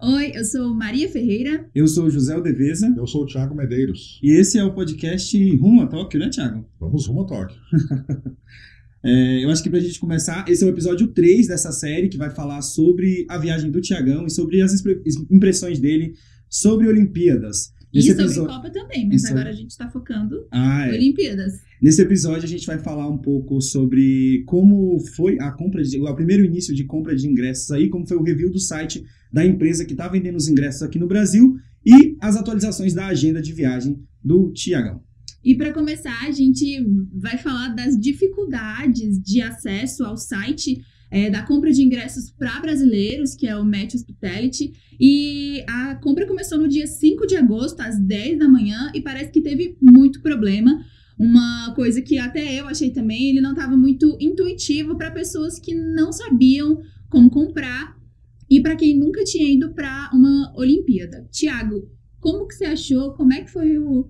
Oi, eu sou Maria Ferreira. Eu sou o José Aldeveza. Eu sou o Thiago Medeiros. E esse é o podcast Rumo a Tóquio, né, Thiago? Vamos rumo a Tóquio. é, eu acho que pra gente começar, esse é o episódio 3 dessa série que vai falar sobre a viagem do Tiagão e sobre as impressões dele sobre Olimpíadas. Nesse e sobre episódio... Copa também, mas Isso. agora a gente está focando ah, é. Olimpíadas. Nesse episódio a gente vai falar um pouco sobre como foi a compra de, o primeiro início de compra de ingressos aí, como foi o review do site da empresa que está vendendo os ingressos aqui no Brasil e as atualizações da agenda de viagem do Tiagão. E para começar, a gente vai falar das dificuldades de acesso ao site é, da compra de ingressos para brasileiros, que é o Match Hospitality. E a compra começou no dia 5 de agosto, às 10 da manhã, e parece que teve muito problema. Uma coisa que até eu achei também, ele não estava muito intuitivo para pessoas que não sabiam como comprar e para quem nunca tinha ido para uma Olimpíada. Tiago, como que você achou? Como é que foi o,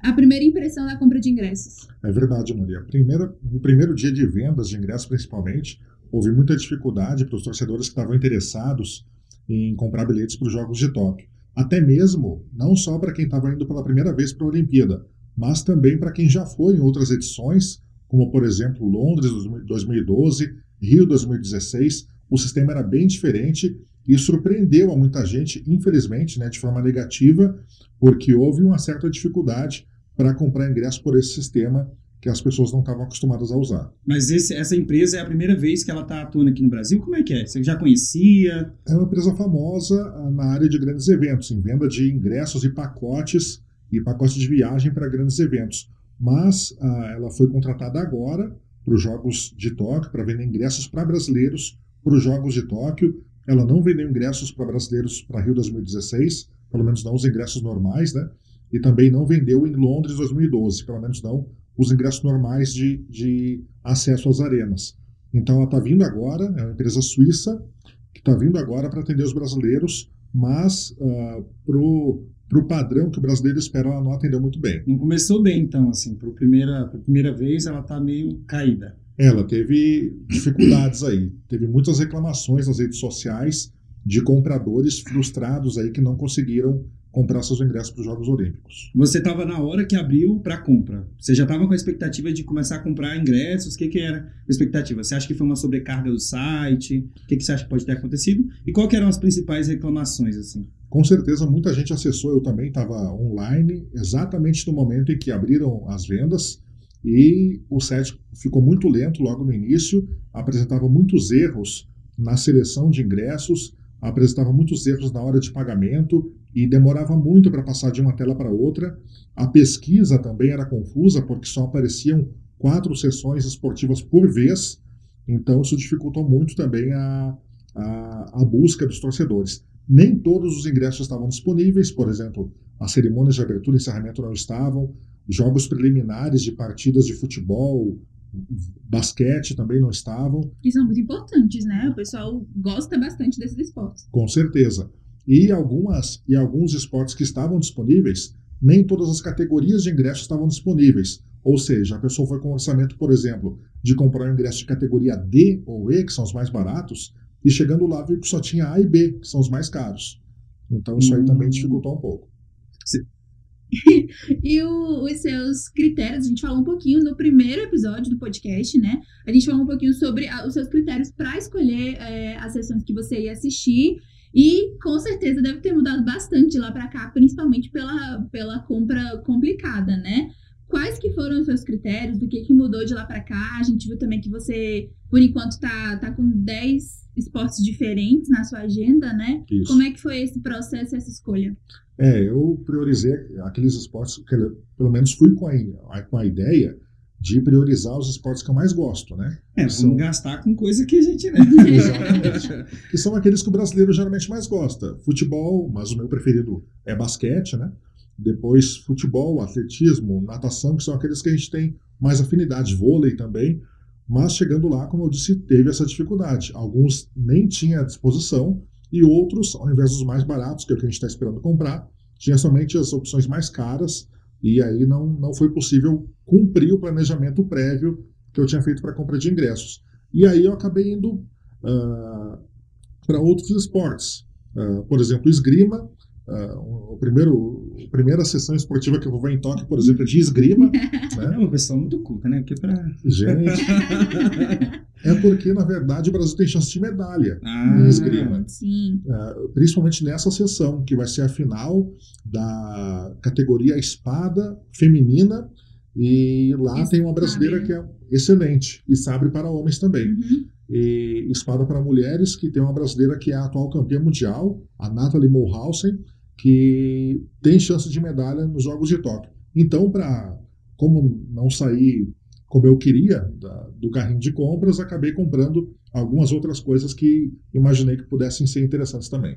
a primeira impressão da compra de ingressos? É verdade, Maria. Primeira, no primeiro dia de vendas de ingressos, principalmente, houve muita dificuldade para os torcedores que estavam interessados em comprar bilhetes para os Jogos de Tóquio. Até mesmo, não só para quem estava indo pela primeira vez para a Olimpíada, mas também para quem já foi em outras edições, como por exemplo Londres 2012, Rio 2016. O sistema era bem diferente e surpreendeu a muita gente, infelizmente, né, de forma negativa, porque houve uma certa dificuldade para comprar ingresso por esse sistema que as pessoas não estavam acostumadas a usar. Mas esse, essa empresa é a primeira vez que ela está atuando aqui no Brasil? Como é que é? Você já conhecia? É uma empresa famosa ah, na área de grandes eventos, em venda de ingressos e pacotes e pacotes de viagem para grandes eventos. Mas ah, ela foi contratada agora para os Jogos de Tóquio, para vender ingressos para brasileiros para os Jogos de Tóquio. Ela não vendeu ingressos para brasileiros para Rio 2016, pelo menos não os ingressos normais, né? E também não vendeu em Londres 2012, pelo menos não os ingressos normais de, de acesso às arenas. Então ela está vindo agora, é uma empresa suíça que está vindo agora para atender os brasileiros, mas uh, pro para o padrão que o brasileiro espera, ela não atendeu muito bem. Não começou bem, então, assim, para primeira, primeira vez ela está meio caída. Ela teve dificuldades aí, teve muitas reclamações nas redes sociais de compradores frustrados aí que não conseguiram comprar seus ingressos para os Jogos Olímpicos. Você estava na hora que abriu para compra. Você já estava com a expectativa de começar a comprar ingressos? O que, que era a expectativa? Você acha que foi uma sobrecarga do site? O que, que você acha que pode ter acontecido? E quais eram as principais reclamações assim? Com certeza muita gente acessou. Eu também estava online exatamente no momento em que abriram as vendas e o site ficou muito lento logo no início. Apresentava muitos erros na seleção de ingressos apresentava muitos erros na hora de pagamento e demorava muito para passar de uma tela para outra. A pesquisa também era confusa, porque só apareciam quatro sessões esportivas por vez, então isso dificultou muito também a, a, a busca dos torcedores. Nem todos os ingressos estavam disponíveis, por exemplo, as cerimônias de abertura e encerramento não estavam, jogos preliminares de partidas de futebol, basquete também não estavam. Que são muito importantes, né? O pessoal gosta bastante desses esportes. Com certeza. E algumas e alguns esportes que estavam disponíveis, nem todas as categorias de ingressos estavam disponíveis. Ou seja, a pessoa foi com orçamento, por exemplo, de comprar um ingresso de categoria D ou E, que são os mais baratos, e chegando lá viu que só tinha A e B, que são os mais caros. Então isso aí também hum. dificultou um pouco. e o, os seus critérios, a gente falou um pouquinho no primeiro episódio do podcast, né? A gente falou um pouquinho sobre a, os seus critérios para escolher é, as sessões que você ia assistir. E com certeza deve ter mudado bastante de lá para cá, principalmente pela, pela compra complicada, né? Quais que foram os seus critérios? Do que, que mudou de lá para cá? A gente viu também que você, por enquanto, tá, tá com 10 esportes diferentes na sua agenda, né? Isso. Como é que foi esse processo, essa escolha? É, eu priorizei aqueles esportes pelo menos, fui com a, com a ideia de priorizar os esportes que eu mais gosto, né? É, vamos são... gastar com coisa que a gente, né? Exatamente. que são aqueles que o brasileiro geralmente mais gosta. Futebol, mas o meu preferido é basquete, né? Depois futebol, atletismo, natação, que são aqueles que a gente tem mais afinidade, vôlei também. Mas chegando lá, como eu disse, teve essa dificuldade. Alguns nem tinha à disposição e outros, ao invés dos mais baratos, que é o que a gente está esperando comprar, tinha somente as opções mais caras e aí não, não foi possível cumprir o planejamento prévio que eu tinha feito para compra de ingressos. E aí eu acabei indo uh, para outros esportes. Uh, por exemplo, esgrima. Uh, o primeiro, a primeira sessão esportiva que eu vou ver em Tóquio, por exemplo, é de esgrima. né? É uma pessoa muito culta, né? Porque pra... Gente, é porque, na verdade, o Brasil tem chance de medalha Ah, em esgrima. Sim. Uh, principalmente nessa sessão, que vai ser a final da categoria espada feminina. E lá Isso, tem uma brasileira sabe. que é excelente. E sabre para homens também. Uhum. E espada para mulheres, que tem uma brasileira que é a atual campeã mundial, a Nathalie Mulhausen, que tem chance de medalha nos Jogos de Tóquio. Então, para como não sair como eu queria da- do carrinho de compras, acabei comprando algumas outras coisas que imaginei que pudessem ser interessantes também.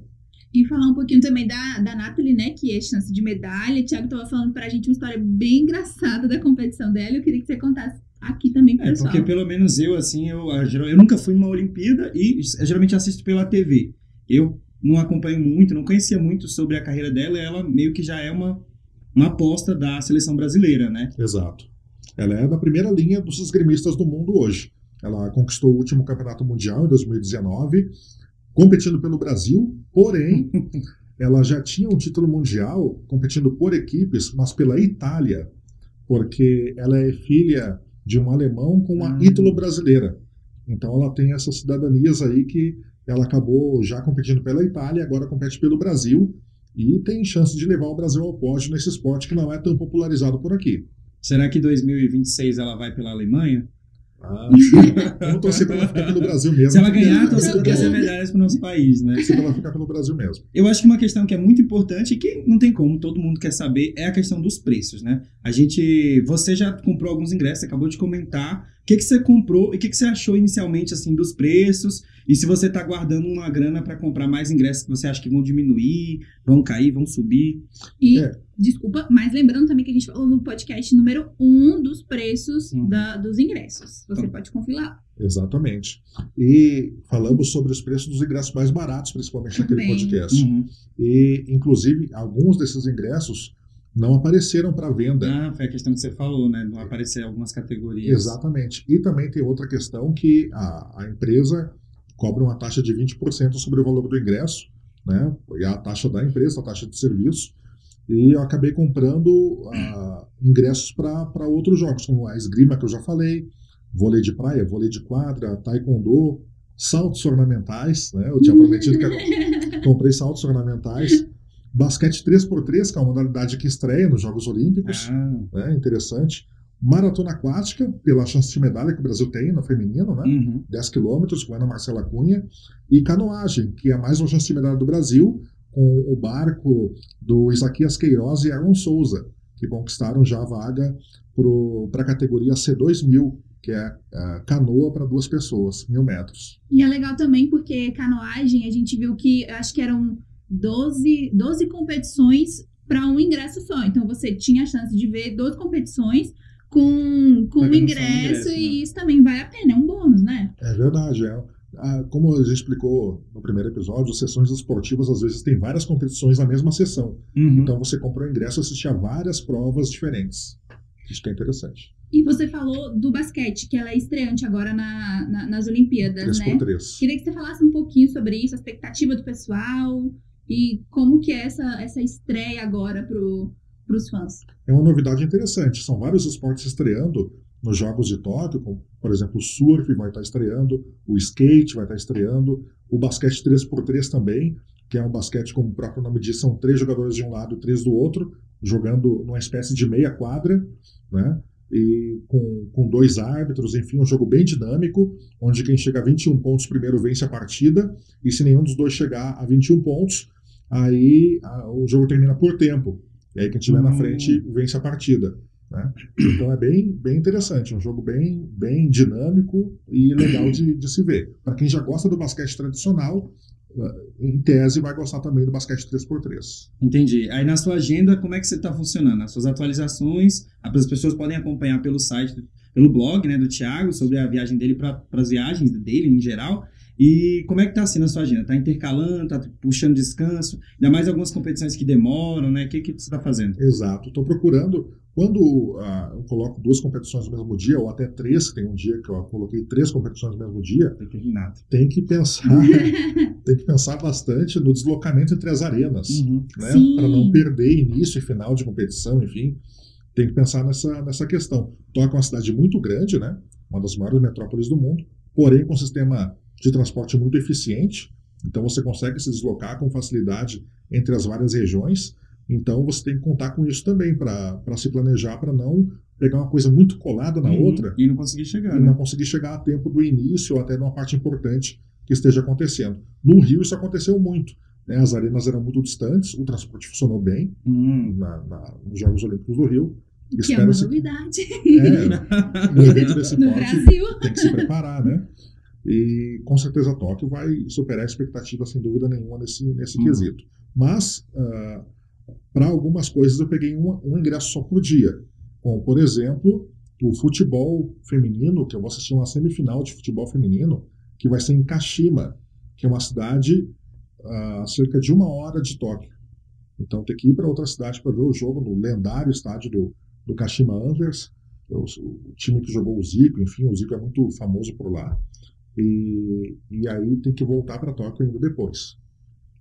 E falar um pouquinho também da, da Nathalie, né? Que é chance de medalha. O Thiago tava falando pra gente uma história bem engraçada da competição dela. Eu queria que você contasse aqui também pro É, pessoal. porque pelo menos eu, assim, eu, a eu nunca fui numa Olimpíada e eu geralmente assisto pela TV. Eu não acompanho muito, não conhecia muito sobre a carreira dela, ela meio que já é uma, uma aposta da seleção brasileira, né? Exato. Ela é da primeira linha dos esgrimistas do mundo hoje. Ela conquistou o último campeonato mundial em 2019, competindo pelo Brasil, porém, ela já tinha um título mundial competindo por equipes, mas pela Itália, porque ela é filha de um alemão com uma Ah. ítalo-brasileira. Então ela tem essas cidadanias aí que ela acabou já competindo pela Itália, agora compete pelo Brasil e tem chance de levar o Brasil ao pódio nesse esporte que não é tão popularizado por aqui. Será que em 2026 ela vai pela Alemanha? Ah, Vamos torcer para ela ficar pelo Brasil mesmo. Se ela porque ganhar, torcer para trazer pelo- medalhas para o nosso país, né? pra ela ficar pelo Brasil mesmo. Eu acho que uma questão que é muito importante e que não tem como, todo mundo quer saber, é a questão dos preços, né? A gente. Você já comprou alguns ingressos, você acabou de comentar. O que, que você comprou e o que, que você achou inicialmente assim dos preços? E se você está guardando uma grana para comprar mais ingressos que você acha que vão diminuir, vão cair, vão subir? E, É. desculpa, mas lembrando também que a gente falou no podcast número 1 um dos preços Hum. da- dos ingressos. Você Então. pode conferir lá. Exatamente. E falamos sobre os preços dos ingressos mais baratos, principalmente naquele Também. podcast. Uhum. E, inclusive, alguns desses ingressos não apareceram para venda. Ah, foi a questão que você falou, né? Não aparecer algumas categorias. Exatamente. E também tem outra questão que a, a empresa cobra uma taxa de 20% sobre o valor do ingresso, né? E a taxa da empresa, a taxa de serviço. E eu acabei comprando ah, ingressos para outros jogos, como a esgrima que eu já falei, vôlei de praia, vôlei de quadra, taekwondo, saltos ornamentais, né? Eu tinha prometido que eu comprei saltos ornamentais, basquete 3x3, que é uma modalidade que estreia nos Jogos Olímpicos Ah, né, interessante. Maratona aquática, pela chance de medalha que o Brasil tem no feminino, né? uhum. 10 quilômetros, com a Ana Marcela Cunha. E canoagem, que é mais uma chance de medalha do Brasil, com o barco do Isaquias Queiroz e Aaron Souza, que conquistaram já a vaga para a categoria C2000, que é a canoa para duas pessoas, mil metros. E é legal também porque canoagem, a gente viu que acho que eram 12, 12 competições para um ingresso só. Então você tinha a chance de ver 12 competições com, com sabe ingresso, ingresso, né? e isso também vale a pena, é um bônus, né? É verdade, é. Ah, Como a gente explicou no primeiro episódio, as sessões esportivas às vezes têm várias competições na mesma sessão. Uhum. Então você compra o ingresso e assiste a várias provas diferentes. Isso que é interessante. E você falou do basquete, que ela é estreante agora na, na- nas Olimpíadas, 3 né? por 3 Queria que você falasse um pouquinho sobre isso, a expectativa do pessoal e como que é essa, essa estreia agora para os fãs. É uma novidade interessante. São vários esportes estreando nos Jogos de Tóquio, como, por exemplo, o surf vai estar estreando, o skate vai estar estreando, o basquete 3x3 também, que é um basquete, como o próprio nome diz, são três jogadores de um lado e três do outro, jogando numa espécie de meia quadra, né? E com, com dois árbitros, enfim, um jogo bem dinâmico, onde quem chega a 21 pontos primeiro vence a partida, e se nenhum dos dois chegar a 21 pontos, aí a- o jogo termina por tempo. E aí quem estiver na Hum. frente vence a partida. Né? Então é bem, bem interessante, um jogo bem, bem dinâmico e legal de, de se ver. Para quem já gosta do basquete tradicional, eh, em tese vai gostar também do basquete 3x3. Entendi. Aí na sua agenda, como é que você está funcionando? As suas atualizações, as pessoas podem acompanhar pelo site, pelo blog né, do Thiago, sobre a viagem dele para as viagens dele em geral. E como é que tá sendo a sua agenda? Tá intercalando, tá puxando descanso? Ainda mais algumas competições que demoram, né? O que, que você está fazendo? Exato. Estou procurando. Quando ah, eu coloco duas competições no mesmo dia, ou até três, que tem um dia que eu coloquei três competições no mesmo dia, Determinado. tem que pensar, tem que pensar bastante no deslocamento entre as arenas, Uhum. né? Para não perder início e final de competição, enfim. Tem que pensar nessa, nessa questão. É uma cidade muito grande, né? Uma das maiores metrópoles do mundo, porém com um sistema de transporte muito eficiente. Então você consegue se deslocar com facilidade entre as várias regiões. Então você tem que contar com isso também para se planejar, para não pegar uma coisa muito colada na Uhum. outra E não consegui chegar, e né? não conseguir chegar a tempo do início ou até numa parte importante que esteja acontecendo. No Rio isso aconteceu muito. né? As arenas eram muito distantes, o transporte funcionou bem Hum. na- na- nos Jogos Olímpicos do Rio. Que é uma novidade é, no evento desse no porte Brasil. tem que se preparar, né? E com certeza Tóquio vai superar a expectativa, sem dúvida nenhuma, nesse, nesse Uhum. quesito. Mas, para algumas coisas, eu peguei um, um ingresso só por dia. Como, por exemplo, o futebol feminino, que eu vou assistir uma semifinal de futebol feminino, que vai ser em Kashima, que é uma cidade a cerca de uma hora de Tóquio. Então, tem que ir para outra cidade para ver o jogo no lendário estádio do, do Kashima Antlers, o, o time que jogou o Zico, enfim, o Zico é muito famoso por lá. E, e aí tem que voltar para Tóquio ainda depois.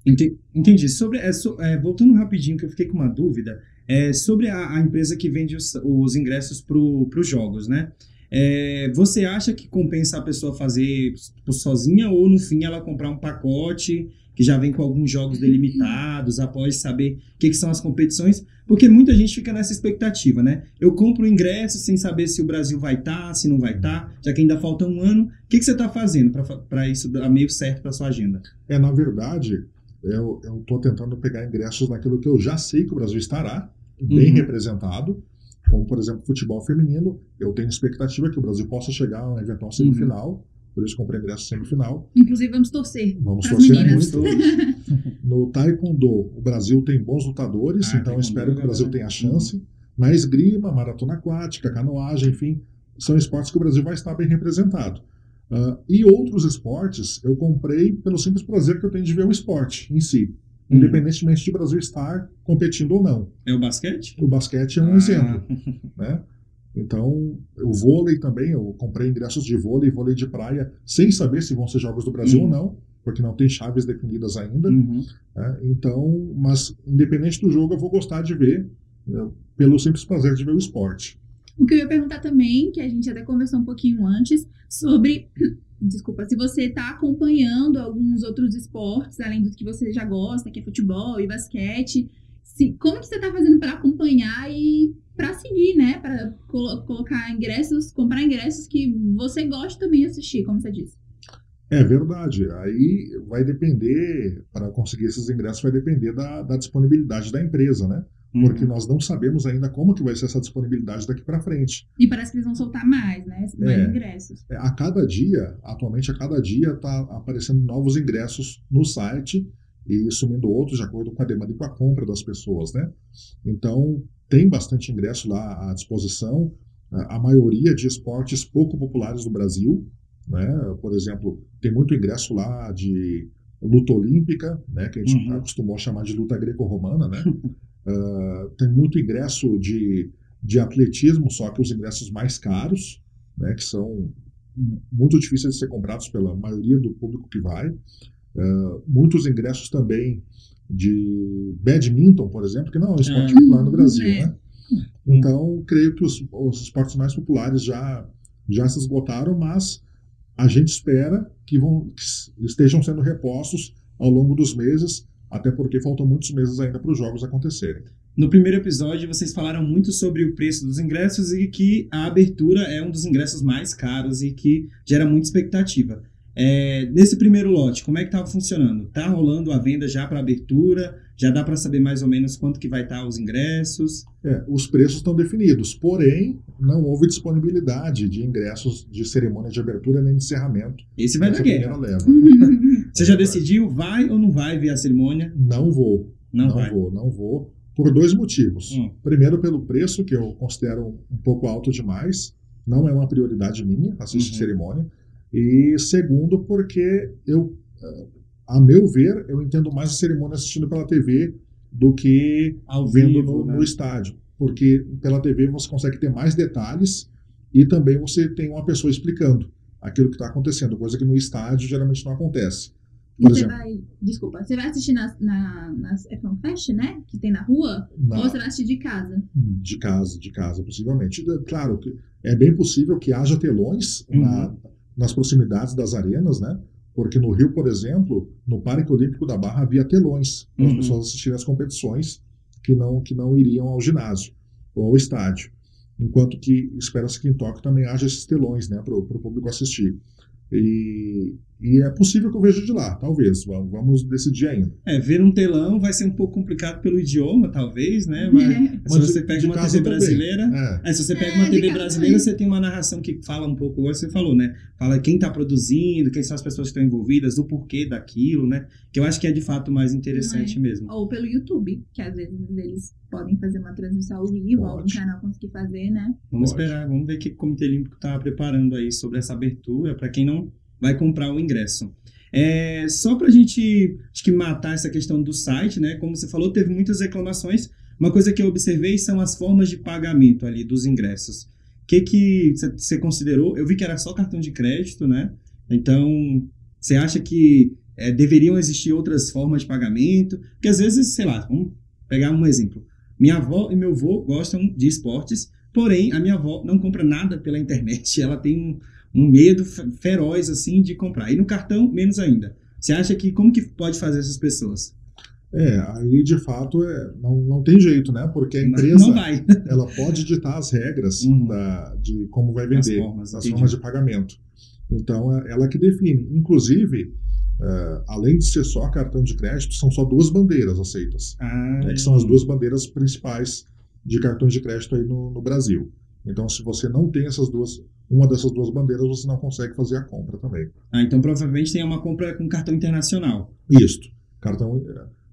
Ente- Entendi. Sobre, é, so- é, voltando rapidinho, que eu fiquei com uma dúvida, é, sobre a, a empresa que vende os, os ingressos para os jogos, né? É, você acha que compensa a pessoa fazer tipo, sozinha ou no fim ela comprar um pacote que já vem com alguns jogos delimitados após saber o que, que são as competições? Porque muita gente fica nessa expectativa, né? Eu compro o ingresso sem saber se o Brasil vai estar, se não vai estar, já que ainda falta um ano. O que, que você está fazendo para isso dar meio certo para sua agenda? É, na verdade, eu estou tentando pegar ingressos naquilo que eu já sei que o Brasil estará bem Uhum. representado, como, por exemplo, futebol feminino. Eu tenho expectativa que o Brasil possa chegar a uma eventual semifinal, por isso comprei ingresso semifinal. Inclusive, vamos torcer. Vamos torcer meninas. muito. No Taekwondo, o Brasil tem bons lutadores, Ah, então espero que o Brasil tenha chance. Na esgrima, maratona aquática, canoagem, enfim, são esportes que o Brasil vai estar bem representado. Ah, e outros esportes eu comprei pelo simples prazer que eu tenho de ver o esporte em si, Uhum. independentemente de o Brasil estar competindo ou não. É o basquete? O basquete é um Ah, exemplo, né? Então, o vôlei também, eu comprei ingressos de vôlei, vôlei de praia, sem saber se vão ser jogos do Brasil Uhum. ou não, porque não tem chaves definidas ainda. Uhum. né? Então, mas independente do jogo, eu vou gostar de ver, né, pelo simples prazer de ver o esporte. O que eu ia perguntar também, que a gente até conversou um pouquinho antes, sobre. Desculpa, se você está acompanhando alguns outros esportes, além dos que você já gosta, que é futebol e basquete. Se, como que você está fazendo para acompanhar e para seguir, né? Para colocar ingressos, comprar ingressos que você gosta também de assistir, como você disse. É verdade. Aí vai depender, para conseguir esses ingressos, vai depender da, da disponibilidade da empresa, né? Porque Uhum. nós não sabemos ainda como que vai ser essa disponibilidade daqui para frente. E parece que eles vão soltar mais, né? Mais É. ingressos. É, A cada dia, atualmente a cada dia, está aparecendo novos ingressos no site e sumindo outros de acordo com a demanda e com a compra das pessoas, né? Então, tem bastante ingresso lá à disposição, a maioria de esportes pouco populares no Brasil, né? Por exemplo, tem muito ingresso lá de luta olímpica, né? Que a gente Uhum. acostumou a chamar de luta greco-romana, né? Ah, tem muito ingresso de, de atletismo, só que os ingressos mais caros, né? Que são muito difíceis de ser comprados pela maioria do público que vai. Uh, muitos ingressos também de badminton, por exemplo, que não é um esporte Ah. popular no Brasil, né? Então, creio que os, os esportes mais populares já, já se esgotaram, mas a gente espera que, vão, que estejam sendo repostos ao longo dos meses, até porque faltam muitos meses ainda para os jogos acontecerem. No primeiro episódio, vocês falaram muito sobre o preço dos ingressos e que a abertura é um dos ingressos mais caros e que gera muita expectativa. É, nesse primeiro lote, como é que estava funcionando? Tá rolando a venda já para abertura? Já dá para saber mais ou menos quanto que vai estar os ingressos? É, os preços estão definidos, porém não houve disponibilidade de ingressos de cerimônia de abertura nem de encerramento. Esse vai dar guerra. leva. Você já decidiu, vai ou não vai ver a cerimônia? Não vou, Não, não, vou, não vou, por dois motivos. Hum. Primeiro, pelo preço, que eu considero um pouco alto demais. Não é uma prioridade minha assistir Uhum. cerimônia. E segundo, porque eu, a meu ver, eu entendo mais a cerimônia assistindo pela TV do que Ao vendo vivo, no, né? no estádio. Porque pela TV você consegue ter mais detalhes e também você tem uma pessoa explicando aquilo que está acontecendo, coisa que no estádio geralmente não acontece. Por você exemplo, vai. Desculpa, você vai assistir nas, na, nas é FanFest, né? Que tem na rua? na- Ou você vai assistir de casa? de casa, de casa, possivelmente. Claro, que é bem possível que haja telões Uhum. na- nas proximidades das arenas, né? Porque no Rio, por exemplo, no Parque Olímpico da Barra havia telões para as Uhum. pessoas assistirem às competições que não, que não iriam ao ginásio ou ao estádio. Enquanto que espera-se que em Tóquio também haja esses telões, né, para o público assistir. E, e é possível que eu veja de lá, talvez. Vamos, decidir ainda. É, ver um telão vai ser um pouco complicado pelo idioma, talvez, né? Mas, É. se você de- pega de uma TV brasileira, É, É, se você pega É, uma TV brasileira, também. você tem uma narração que fala um pouco, igual você falou, né? Fala quem tá produzindo, quem são as pessoas que estão envolvidas, o porquê daquilo, né? Que eu acho que é de fato mais interessante mesmo. Ou pelo YouTube, que às vezes eles podem fazer uma transmissão ao vivo, algum canal conseguir fazer, né? Vamos Pode. esperar, vamos ver o que o Comitê Olímpico tá preparando aí sobre essa abertura para quem não vai comprar o ingresso. É, só pra gente, acho que matar essa questão do site, né? Como você falou, teve muitas reclamações. Uma coisa que eu observei são as formas de pagamento ali dos ingressos. O que que você- considerou? Eu vi que era só cartão de crédito, né? Então, você acha que é, deveriam existir outras formas de pagamento? Porque às vezes, sei lá, vamos pegar um exemplo. Minha avó e meu avô gostam de esportes, porém a minha avó não compra nada pela internet. Ela tem um, medo fe- feroz assim de comprar. E no cartão, menos ainda. Você acha que como que pode fazer essas pessoas? É, aí de fato é, não, não tem jeito, né? Porque a empresa não vai. ela pode ditar as regras Uhum. da, de como vai As vender, formas, as formas de pagamento. Então é ela que define. Inclusive, é, além de ser só cartão de crédito, são só duas bandeiras aceitas, Ah, né, que são as duas bandeiras principais de cartões de crédito aí no, no Brasil. Então, se você não tem essas duas, uma dessas duas bandeiras, você não consegue fazer a compra também. Ah, então provavelmente tem uma compra com cartão internacional. Isto. Cartão,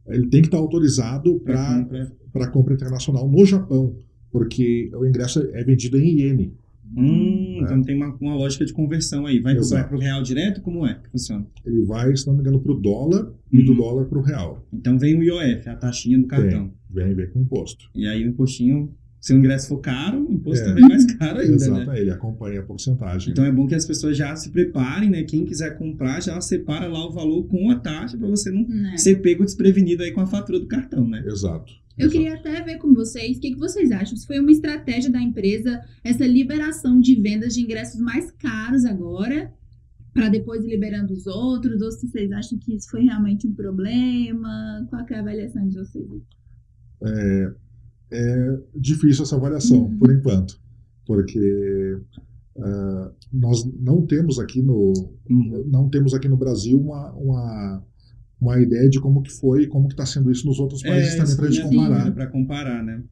é, ele tem que estar autorizado para compra. para compra internacional no Japão, porque o ingresso é vendido em iene. Hum, É. então tem uma, uma lógica de conversão aí. Vai, vai pro real direto? Como é que funciona? Ele vai, se não me engano, para o dólar e do Uhum. dólar para o real. Então vem o IOF, a taxinha do cartão. Vem, vem com imposto. E aí o impostinho, se o ingresso for caro, o imposto É. também é mais caro ainda, Exato, né? ele acompanha a porcentagem. Então é bom que as pessoas já se preparem, né? Quem quiser comprar já separa lá o valor com a taxa para você não Né? ser pego desprevenido aí com a fatura do cartão, né? Exato. Eu exato. queria até ver com vocês o que, que vocês acham. Se foi uma estratégia da empresa essa liberação de vendas de ingressos mais caros agora, para depois ir liberando os outros, ou se vocês acham que isso foi realmente um problema? Qual que é a avaliação de vocês? É difícil essa avaliação, Uhum. por enquanto, porque ah, nós não temos aqui no Uhum. não temos aqui no Brasil uma, uma, uma ideia de como que foi e como que está sendo isso nos outros países também para a gente comparar. Para comparar, né?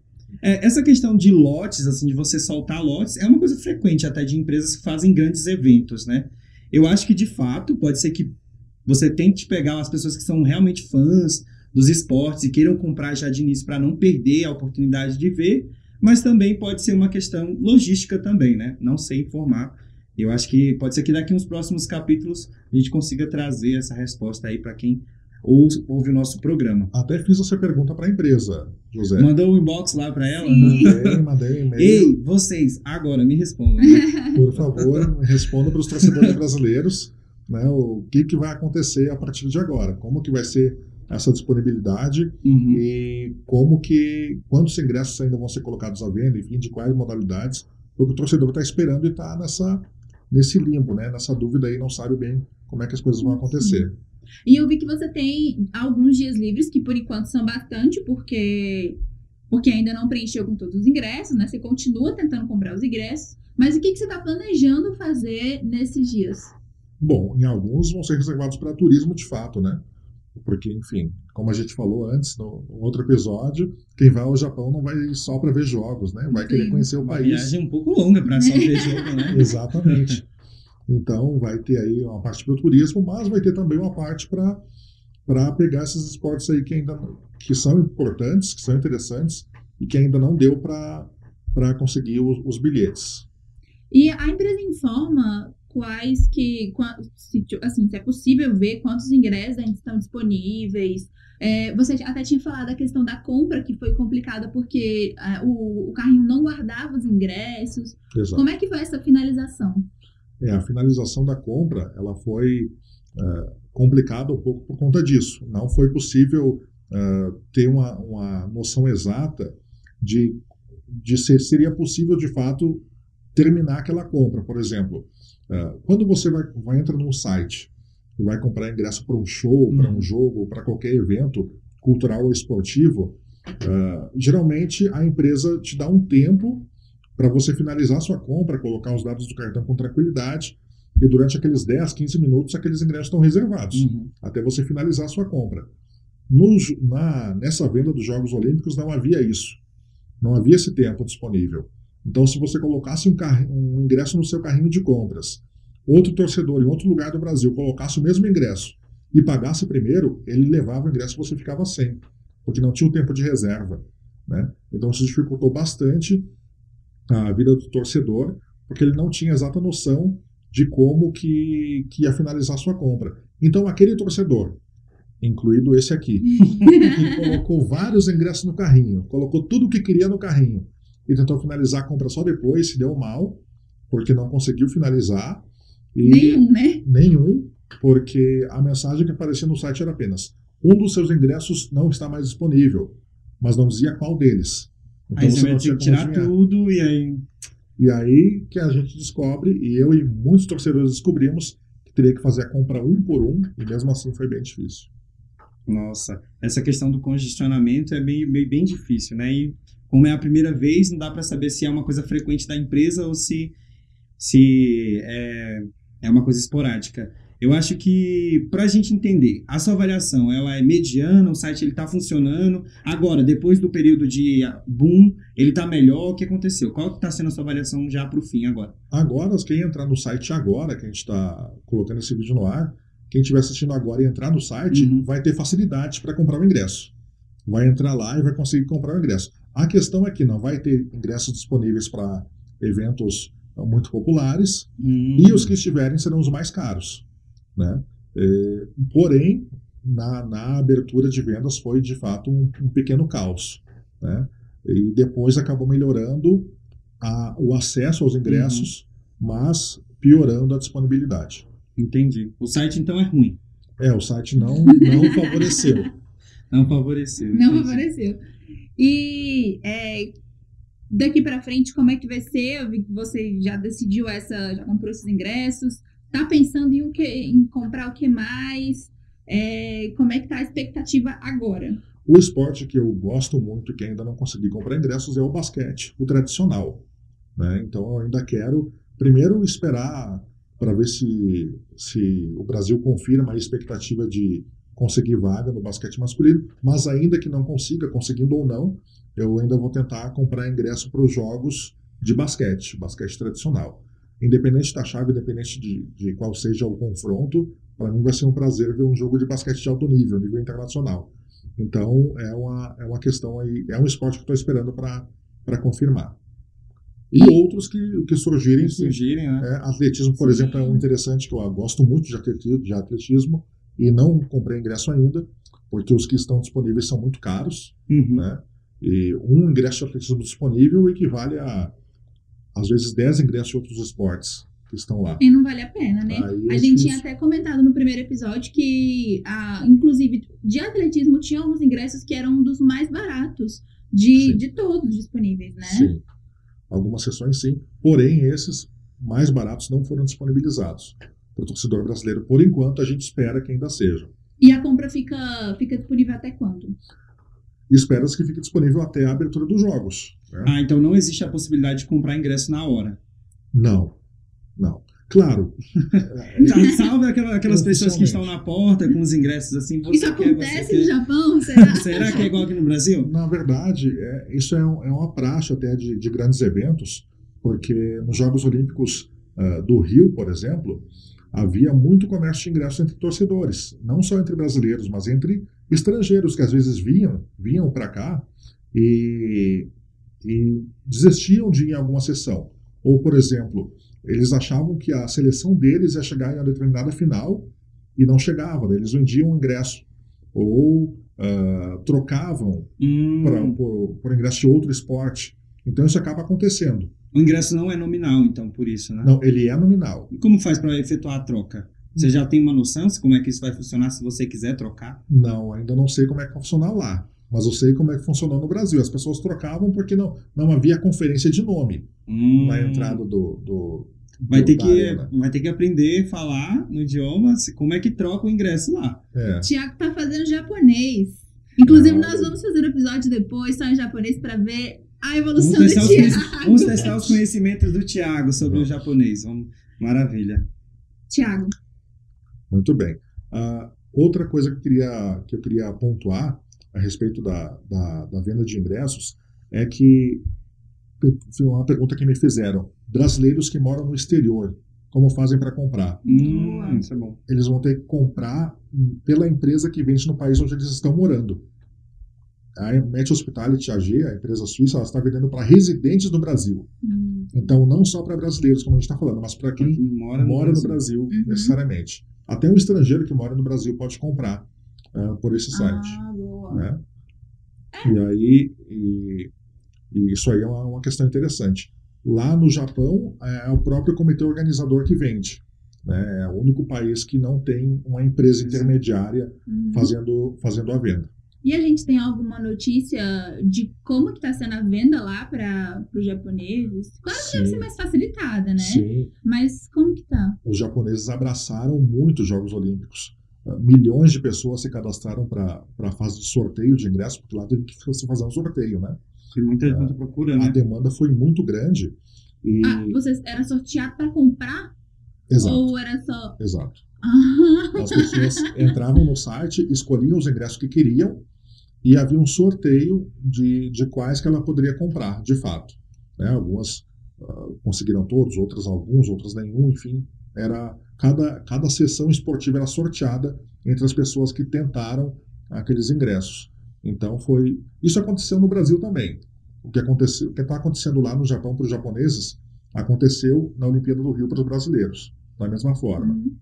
É, essa questão de lotes, assim, de você soltar lotes, é uma coisa frequente até de empresas que fazem grandes eventos, né? Eu acho que, de fato, pode ser que você tente pegar as pessoas que são realmente fãs dos esportes e queiram comprar já de início para não perder a oportunidade de ver, mas também pode ser uma questão logística também, né? Não sei informar. Eu acho que pode ser que daqui uns próximos capítulos a gente consiga trazer essa resposta aí para quem ou- ouve o nosso programa. Até fiz essa pergunta para a empresa, José. Mandou um inbox lá pra ela? Sim. Mandei, mandei um e-mail. Ei, vocês, agora me respondam. Por favor, responda para os torcedores brasileiros né, o que, que vai acontecer a partir de agora. Como que vai ser essa disponibilidade Uhum. e como que, quantos ingressos ainda vão ser colocados à venda, enfim, de quais modalidades, porque o torcedor está esperando e está nessa, nesse limbo, né, nessa dúvida aí, não sabe bem como é que as coisas vão acontecer. E eu vi que você tem alguns dias livres, que por enquanto são bastante, porque, porque ainda não preencheu com todos os ingressos, né? Você continua tentando comprar os ingressos. Mas o que, que você está planejando fazer nesses dias? Bom, em alguns vão ser reservados para turismo de fato, né? Porque, enfim, como a gente falou antes, no, outro episódio, quem vai ao Japão não vai só para ver jogos, né? Vai querer Sim. conhecer o Uma país. viagem um pouco longa pra só ver jogo, né? Exatamente. Então, vai ter aí uma parte para o turismo, mas vai ter também uma parte para para pegar esses esportes aí que ainda que são importantes, que são interessantes e que ainda não deu para para conseguir os, os bilhetes. E a empresa informa quais que, se, assim, se é possível ver quantos ingressos ainda estão disponíveis. É, você até tinha falado da questão da compra, que foi complicada porque é, o, o, carrinho não guardava os ingressos. Exato. Como é que foi essa finalização? É, a finalização da compra, ela foi é, complicada um pouco por conta disso. Não foi possível é, ter uma, uma noção exata de, de se seria possível, de fato, terminar aquela compra. Por exemplo, uh, quando você vai, vai entrar num site e vai comprar ingresso para um show, para um uhum. jogo, para qualquer evento cultural ou esportivo, uh, geralmente a empresa te dá um tempo para você finalizar a sua compra, colocar os dados do cartão com tranquilidade, e durante aqueles 10, 15 minutos aqueles ingressos estão reservados, uhum. até você finalizar a sua compra. No, na, nessa venda dos Jogos Olímpicos não havia isso. Não havia esse tempo disponível. Então, se você colocasse um, um ingresso no seu carrinho de compras, outro torcedor em outro lugar do Brasil colocasse o mesmo ingresso e pagasse primeiro, ele levava o ingresso e você ficava sem, porque não tinha o tempo de reserva. Né? Então, isso dificultou bastante a vida do torcedor, porque ele não tinha exata noção de como que, que ia finalizar sua compra. Então, aquele torcedor, incluído esse aqui, que colocou vários ingressos no carrinho, colocou tudo o que queria no carrinho, e tentou finalizar a compra só depois, se deu mal, porque não conseguiu finalizar. E nenhum, né? Nenhum, porque a mensagem que aparecia no site era apenas: um dos seus ingressos não está mais disponível, mas não dizia qual deles. Então aí você vai ter que tirar tudo e aí. E aí que a gente descobre, e eu e muitos torcedores descobrimos, que teria que fazer a compra um por um, e mesmo assim foi bem difícil. Nossa, essa questão do congestionamento é bem, bem, bem difícil, né? E como é a primeira vez, não dá para saber se é uma coisa frequente da empresa ou se, se é, é uma coisa esporádica. Eu acho que para a gente entender, a sua avaliação ela é mediana, o site está funcionando. Agora, depois do período de boom, ele está melhor. O que aconteceu? Qual está sendo a sua avaliação já para o fim agora? Agora, quem entrar no site agora, que a gente está colocando esse vídeo no ar, quem estiver assistindo agora e entrar no site, uhum. vai ter facilidade para comprar o ingresso. Vai entrar lá e vai conseguir comprar o ingresso. A questão é que não vai ter ingressos disponíveis para eventos muito populares hum. e os que estiverem serão os mais caros. Né? É, porém, na, na, abertura de vendas foi de fato um, um pequeno caos. Né? E depois acabou melhorando a, o acesso aos ingressos, uhum. mas piorando a disponibilidade. Entendi. O site então é ruim. É, o site não, não favoreceu. Não favoreceu. Não entendi. favoreceu. E é, daqui para frente, como é que vai ser? Eu vi que você já decidiu essa, já comprou esses ingressos. Tá pensando em o que, em comprar o que mais? É, como é que tá a expectativa agora? O esporte que eu gosto muito, que ainda não consegui comprar ingressos, é o basquete, o tradicional. Né? Então eu ainda quero primeiro esperar para ver se, se o Brasil confirma a expectativa de conseguir vaga no basquete masculino, mas ainda que não consiga, conseguindo ou não, eu ainda vou tentar comprar ingresso para os jogos de basquete, basquete tradicional. Independente da chave, independente de, de qual seja o confronto, para mim vai ser um prazer ver um jogo de basquete de alto nível, nível internacional. Então é uma, é uma questão aí, é um esporte que estou esperando para confirmar. E outros que, que surgirem. surgirem né? é, atletismo, por Sim. exemplo, é um interessante que eu gosto muito de atletismo, de atletismo e não comprei ingresso ainda, porque os que estão disponíveis são muito caros. Uhum. Né? E um ingresso de atletismo disponível equivale a, às vezes, 10 ingressos de outros esportes que estão lá. E não vale a pena, né? Aí a é gente tinha até comentado no primeiro episódio que, a, inclusive, de atletismo tinha alguns ingressos que eram um dos mais baratos de, de todos disponíveis, né? Sim. Algumas sessões sim, porém esses mais baratos não foram disponibilizados para o torcedor brasileiro. Por enquanto, a gente espera que ainda seja. E a compra fica, fica disponível até quando? Espera-se que fique disponível até a abertura dos jogos. Né? Ah, então não existe a possibilidade de comprar ingresso na hora. Não, não. Claro. Salve aquelas pessoas que estão na porta com os ingressos assim. isso acontece quer, no Japão? Será? será que é igual aqui no Brasil? Na verdade, é, isso é, um, é, uma praxe até de, de, grandes eventos, porque nos Jogos Olímpicos uh, do Rio, por exemplo, havia muito comércio de ingressos entre torcedores, não só entre brasileiros, mas entre estrangeiros que às vezes vinham, vinham para cá e, e, desistiam de ir em alguma sessão. Ou, por exemplo, Eles achavam que a seleção deles ia chegar em uma determinada final e não chegava. Eles vendiam o ingresso ou uh, trocavam Hum, pra, por, por ingresso de outro esporte. Então isso acaba acontecendo. O ingresso não é nominal, então, por isso, né? Não, ele é nominal. E como faz para efetuar a troca? Você já tem uma noção de como é que isso vai funcionar se você quiser trocar? Não, ainda não sei como é que vai funcionar lá. Mas eu sei como é que funcionou no Brasil. As pessoas trocavam porque não, não havia conferência de nome Hum, na entrada do. do Vai ter, que, arena. vai ter que aprender a falar no idioma se- como é que troca o ingresso lá. É. Tiago tá fazendo japonês. Inclusive, Ah, nós vamos fazer um episódio depois só em japonês pra ver a Vamos evolução do testar, os Tiago. conheci- vamos testar os conhecimentos do Thiago sobre Vamos. o japonês. Vamos. Maravilha. Tiago, Muito bem. Ah, outra coisa que eu, queria, que eu queria pontuar a respeito da, da, da venda de ingressos é que foi uma pergunta que me fizeram. Brasileiros que moram no exterior, como fazem para comprar? Hum, isso é bom. Eles vão ter que comprar pela empresa que vende no país onde eles estão morando. A Met Hospitality AG, a empresa suíça, ela está vendendo para residentes do Brasil. Hum, Então, não só para brasileiros, como a gente está falando, mas para quem Quem mora, mora no Brasil. Brasil, Uhum. necessariamente. Até um estrangeiro que mora no Brasil pode comprar ah, por esse site. Ah, boa. né? E aí, e, e isso aí é uma, uma questão interessante. Lá no Japão, é o próprio comitê organizador que vende. Né? É o único país que não tem uma empresa intermediária Uhum. fazendo, fazendo a venda. E a gente tem alguma notícia de como que tá sendo a venda lá para os japoneses? Claro que deve Sim. ser mais facilitada, né? Sim, Mas como que tá? os japoneses abraçaram muito os Jogos Olímpicos. Ah, Milhões de pessoas se cadastraram para a fase de sorteio de ingressos, porque lá teve que se fazer um sorteio, né? Tem muita gente procurando, A né? demanda foi muito grande. E... Ah, vocês era sorteado para comprar? Exato, Ou era só. exato. Ah, As pessoas entravam no site, escolhiam os ingressos que queriam e havia um sorteio de, de quais que ela poderia comprar, de fato. Né? Algumas ah, conseguiram todos, outras alguns, outras nenhum, enfim. Era cada, cada sessão esportiva era sorteada entre as pessoas que tentaram aqueles ingressos. Então foi isso aconteceu no Brasil também. O que aconteceu, o que está acontecendo lá no Japão para os japoneses aconteceu na Olimpíada do Rio para os brasileiros, da mesma forma. Uhum.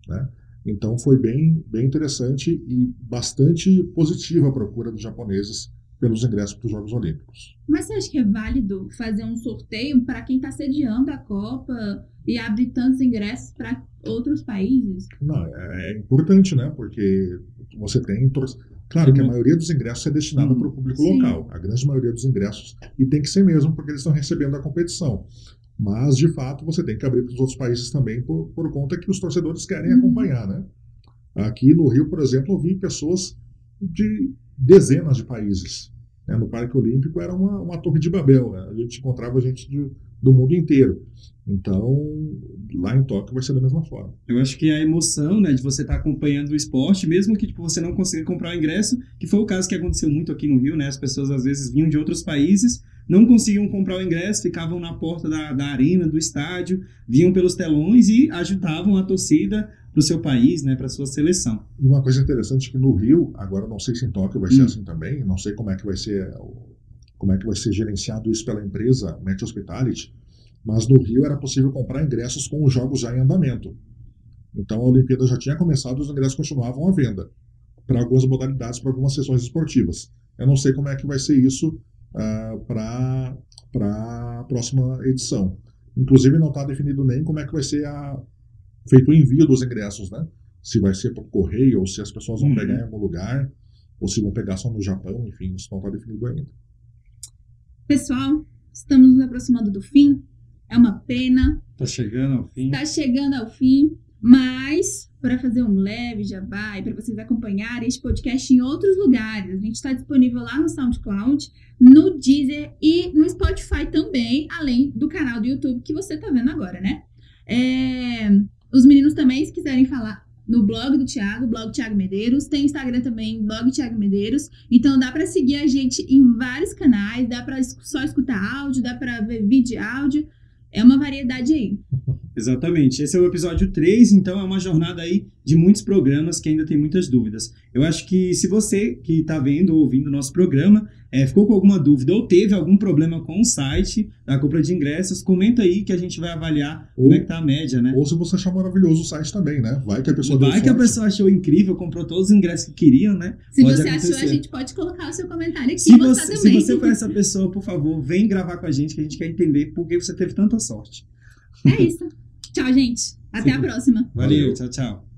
Então foi bem, bem interessante e bastante positiva a procura dos japoneses pelos ingressos para os Jogos Olímpicos. Mas você acha que é válido fazer um sorteio para quem está sediando a Copa e abrir tantos ingressos para outros países? Não, é, é importante, né? Porque você tem. Claro que a maioria dos ingressos é destinada para o público Sim. local. A grande maioria dos ingressos. E tem que ser mesmo, porque eles estão recebendo a competição. Mas, de fato, você tem que abrir para os outros países também, por, por conta que os torcedores querem Uhum. acompanhar, né? Aqui no Rio, por exemplo, eu vi pessoas de dezenas de países. né? No Parque Olímpico era uma, uma torre de Babel, né? A gente encontrava gente de- do mundo inteiro. Então, lá em Tóquio vai ser da mesma forma. Eu acho que a emoção, né, de você estar acompanhando o esporte, mesmo que tipo, você não consiga comprar o ingresso, que foi o caso que aconteceu muito aqui no Rio, né? As pessoas às vezes vinham de outros países, não conseguiam comprar o ingresso, ficavam na porta da, da arena, do estádio, vinham pelos telões e ajudavam a torcida para o seu país, né, para sua seleção. E uma coisa interessante é que no Rio, agora não sei se em Tóquio vai ser Hum. assim também, não sei como é que vai ser como é que vai ser gerenciado isso pela empresa Met Hospitality, mas no Rio era possível comprar ingressos com os jogos já em andamento. Então a Olimpíada já tinha começado e os ingressos continuavam à venda para algumas modalidades, para algumas sessões esportivas. Eu não sei como é que vai ser isso para a próxima edição. Inclusive não está definido nem como é que vai ser a, feito o envio dos ingressos, né? Se vai ser por correio ou se as pessoas vão Uhum. pegar em algum lugar ou se vão pegar só no Japão, enfim, isso não está definido ainda. Pessoal, estamos nos aproximando do fim. É uma pena. Tá chegando ao fim. Está chegando ao fim. Mas, para fazer um leve jabá e para vocês acompanharem este podcast em outros lugares, a gente está disponível lá no SoundCloud, no Deezer e no Spotify também, além do canal do YouTube que você está vendo agora, né? É, Os meninos também, se quiserem falar no blog do Thiago, blog Thiago Medeiros, tem Instagram também, blog Thiago Medeiros. Então dá para seguir a gente em vários canais, dá para só escutar áudio, dá para ver vídeo e áudio. É uma variedade aí. Exatamente. Esse é o episódio 3, então é uma jornada aí de muitos programas que ainda tem muitas dúvidas. Eu acho que se você que está vendo ou ouvindo o nosso programa é, ficou com alguma dúvida ou teve algum problema com o site da compra de ingressos, comenta aí que a gente vai avaliar Ou- como é que tá a média, né? Ou se você achar maravilhoso o site também, né? Vai que a pessoa deu Vai que a sorte. pessoa achou incrível, comprou todos os ingressos que queriam, né? Se Pode você achou, a acontecer. gente pode colocar o seu comentário aqui Se e botar você, se você for essa pessoa, por favor, vem gravar com a gente que a gente quer entender por que você teve tanta sorte. É isso. Tchau, gente. Até a Sim. próxima. Valeu, Valeu. tchau, tchau.